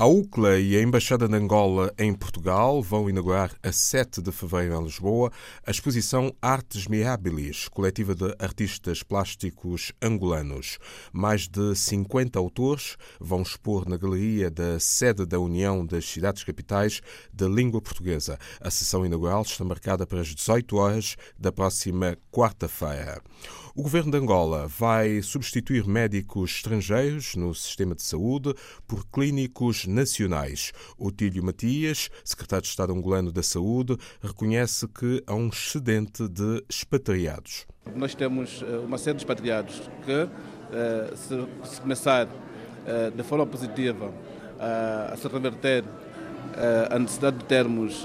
A UCLA e a Embaixada de Angola em Portugal vão inaugurar a 7 de fevereiro em Lisboa a exposição Artes Mirabilis, coletiva de artistas plásticos angolanos. Mais de 50 autores vão expor na galeria da sede da União das Cidades Capitais da Língua Portuguesa. A sessão inaugural está marcada para as 18 horas da próxima quarta-feira. O governo de Angola vai substituir médicos estrangeiros no sistema de saúde por clínicos nacionais. Otílio Matias, secretário de Estado angolano da Saúde, reconhece que há um excedente de expatriados. Nós temos eh, uma série de expatriados que, eh, se começar eh, de forma positiva a se reverter a necessidade de termos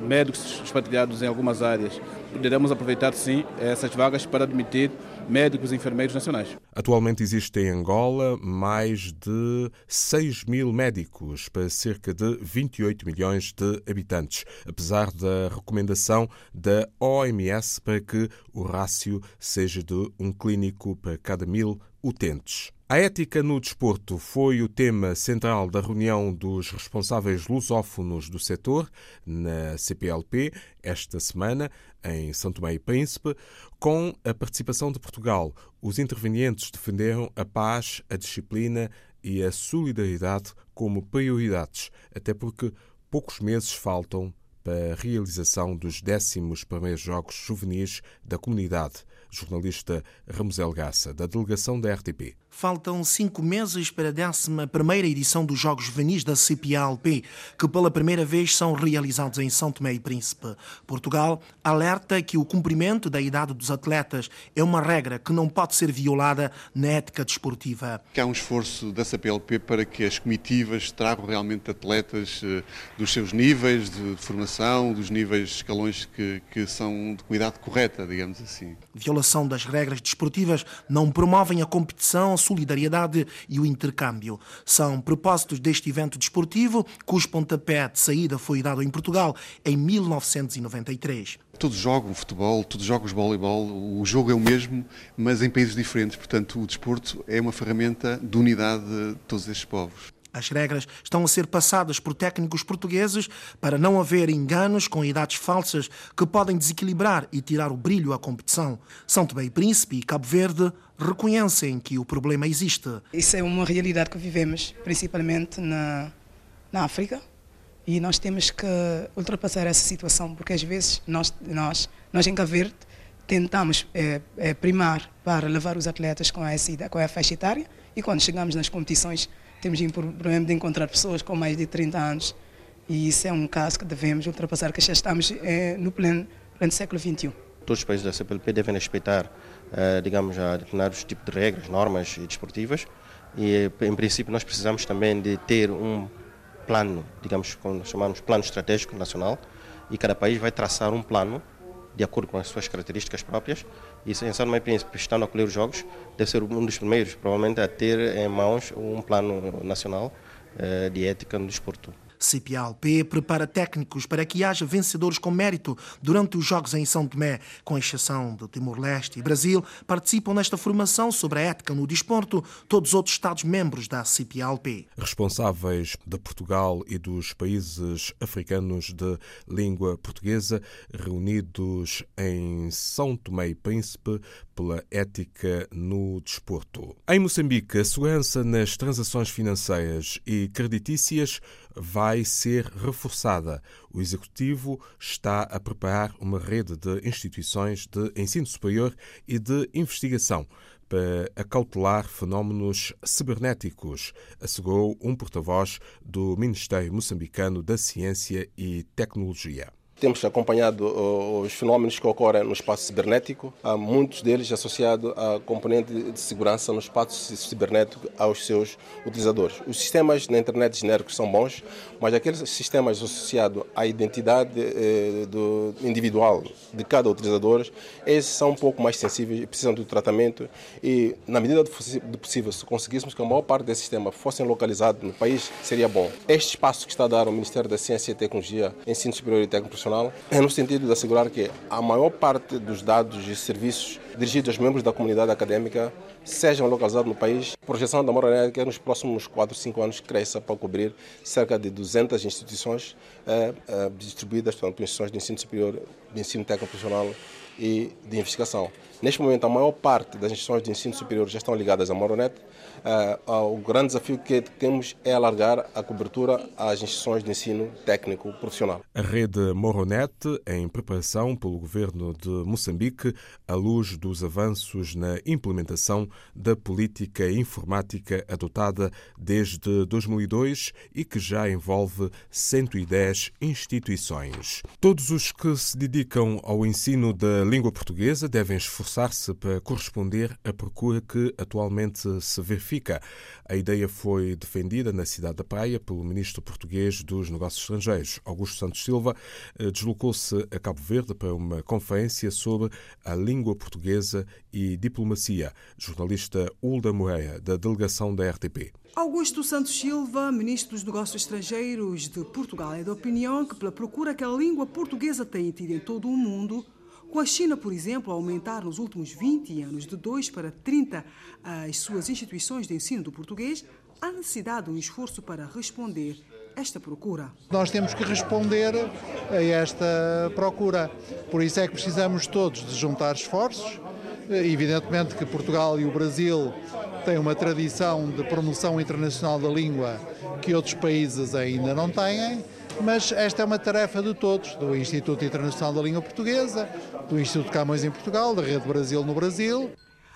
médicos expatriados em algumas áreas. Poderemos aproveitar, sim, essas vagas para admitir médicos e enfermeiros nacionais. Atualmente existem em Angola mais de 6 mil médicos para cerca de 28 milhões de habitantes, apesar da recomendação da OMS para que o rácio seja de um clínico para cada mil utentes. A ética no desporto foi o tema central da reunião dos responsáveis lusófonos do setor na CPLP esta semana em São Tomé e Príncipe, com a participação de Portugal. Os intervenientes defenderam a paz, a disciplina e a solidariedade como prioridades, até porque poucos meses faltam para a realização dos 11 primeiros Jogos Juvenis da Comunidade. Jornalista Ramusel Gassa, da delegação da RTP. Faltam cinco meses para a 11 edição dos Jogos Juvenis da CPALP, que pela primeira vez são realizados em São Tomé e Príncipe. Portugal alerta que o cumprimento da idade dos atletas é uma regra que não pode ser violada na ética desportiva. Há um esforço da CPLP para que as comitivas tragam realmente atletas eh, dos seus níveis de formação, dos níveis escalões que, que são de cuidado correta, digamos assim. Violação das regras desportivas não promovem a competição solidariedade e o intercâmbio. São propósitos deste evento desportivo, cujo pontapé de saída foi dado em Portugal em 1993. Todos jogam futebol, todos jogam voleibol, o jogo é o mesmo, mas em países diferentes. Portanto, o desporto é uma ferramenta de unidade de todos estes povos. As regras estão a ser passadas por técnicos portugueses para não haver enganos com idades falsas que podem desequilibrar e tirar o brilho à competição. São Tomé e Príncipe e Cabo Verde reconhecem que o problema existe. Isso é uma realidade que vivemos, principalmente na, na África, e nós temos que ultrapassar essa situação, porque às vezes nós, nós, nós em Cabo Verde tentamos é, é, primar para levar os atletas com essa com a faixa etária e quando chegamos nas competições temos problema de encontrar pessoas com mais de 30 anos e isso é um caso que devemos ultrapassar, que já estamos é, no pleno, pleno século XXI. Todos os países da CPLP devem respeitar, eh, digamos, a determinados tipos de regras, normas desportivas e, em princípio, nós precisamos também de ter um plano, digamos, como chamamos plano estratégico nacional, e cada país vai traçar um plano de acordo com as suas características próprias. E se São Tomé Príncipe, estando a colher os jogos, deve ser um dos primeiros, provavelmente, a ter em mãos um plano nacional eh, de ética no desporto. CPALP prepara técnicos para que haja vencedores com mérito durante os Jogos em São Tomé, com exceção de Timor-Leste e Brasil, participam nesta formação sobre a ética no desporto todos os outros Estados-membros da CPALP. Responsáveis de Portugal e dos países africanos de língua portuguesa, reunidos em São Tomé e Príncipe pela ética no desporto. Em Moçambique, a segurança nas transações financeiras e creditícias vai ser reforçada. O Executivo está a preparar uma rede de instituições de ensino superior e de investigação para acautelar fenómenos cibernéticos, assegurou um porta-voz do Ministério Moçambicano da Ciência e Tecnologia. Temos acompanhado os fenómenos que ocorrem no espaço cibernético, há muitos deles associados à componente de segurança no espaço cibernético aos seus utilizadores. Os sistemas na internet genéricos são bons, mas aqueles sistemas associados à identidade eh, do individual de cada utilizador, esses são um pouco mais sensíveis e precisam de tratamento e, na medida do possível, se conseguíssemos que a maior parte desses sistemas fossem localizados no país, seria bom. Este espaço que está a dar o Ministério da Ciência e Tecnologia, Ensino Superior e Técnico é no sentido de assegurar que a maior parte dos dados e serviços dirigidos aos membros da comunidade acadêmica sejam localizados no país. A projeção da Moranet é que nos próximos 4, 5 anos cresça para cobrir cerca de 200 instituições eh, eh, distribuídas, portanto, instituições de ensino superior, de ensino técnico profissional e de investigação. Neste momento, a maior parte das instituições de ensino superior já estão ligadas à Moronet. Uh, uh, o grande desafio que temos é alargar a cobertura às instituições de ensino técnico profissional. A rede Moronet, em preparação pelo governo de Moçambique, à luz dos avanços na implementação da política informática adotada desde 2002 e que já envolve 110 instituições. Todos os que se dedicam ao ensino da língua portuguesa devem esforçar-se para corresponder à procura que atualmente se verifica. A ideia foi defendida na cidade da Praia pelo ministro português dos Negócios Estrangeiros, Augusto Santos Silva. Eh, deslocou-se a Cabo Verde para uma conferência sobre a língua portuguesa e diplomacia. Jornalista Hulda Moreira, da delegação da RTP. Augusto Santos Silva, ministro dos Negócios Estrangeiros de Portugal, é da opinião que, pela procura que a língua portuguesa tem tido em todo o mundo, com a China, por exemplo, a aumentar nos últimos 20 anos de 2 para 30 as suas instituições de ensino do português, há necessidade de um esforço para responder esta procura. Nós temos que responder a esta procura. Por isso é que precisamos todos de juntar esforços. Evidentemente que Portugal e o Brasil têm uma tradição de promoção internacional da língua que outros países ainda não têm mas esta é uma tarefa de todos, do Instituto Internacional da Língua Portuguesa, do Instituto Camões em Portugal, da Rede Brasil no Brasil.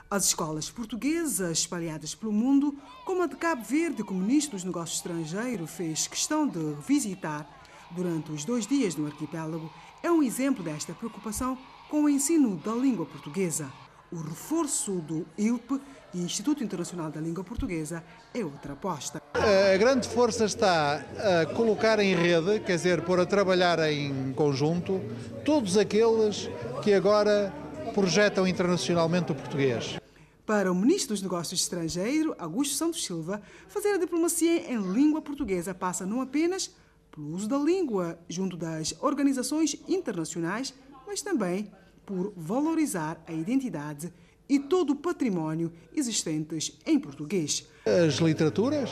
As escolas portuguesas espalhadas pelo mundo, como a de Cabo Verde, que o Ministro dos Negócios Estrangeiros fez questão de visitar durante os dois dias no arquipélago, é um exemplo desta preocupação com o ensino da língua portuguesa. O reforço do ILP e Instituto Internacional da Língua Portuguesa é outra aposta. A grande força está a colocar em rede, quer dizer, pôr a trabalhar em conjunto, todos aqueles que agora projetam internacionalmente o português. Para o Ministro dos Negócios Estrangeiros, Augusto Santos Silva, fazer a diplomacia em língua portuguesa passa não apenas pelo uso da língua junto das organizações internacionais, mas também por valorizar a identidade e todo o património existentes em português. As literaturas,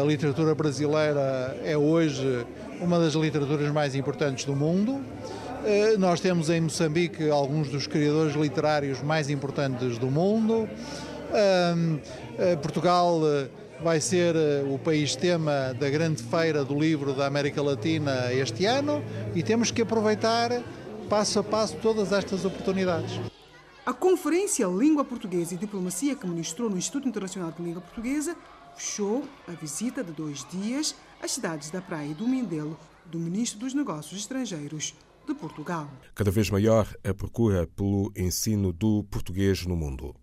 a literatura brasileira é hoje uma das literaturas mais importantes do mundo. Eh, nós temos em Moçambique alguns dos criadores literários mais importantes do mundo. Eh, Portugal eh, vai ser o país tema da grande feira do livro da América Latina este ano e temos que aproveitar passo a passo todas estas oportunidades. A Conferência Língua Portuguesa e Diplomacia que ministrou no Instituto Internacional de Língua Portuguesa fechou a visita de dois dias às cidades da Praia e do Mindelo do Ministro dos Negócios Estrangeiros de Portugal. Cada vez maior a procura pelo ensino do português no mundo.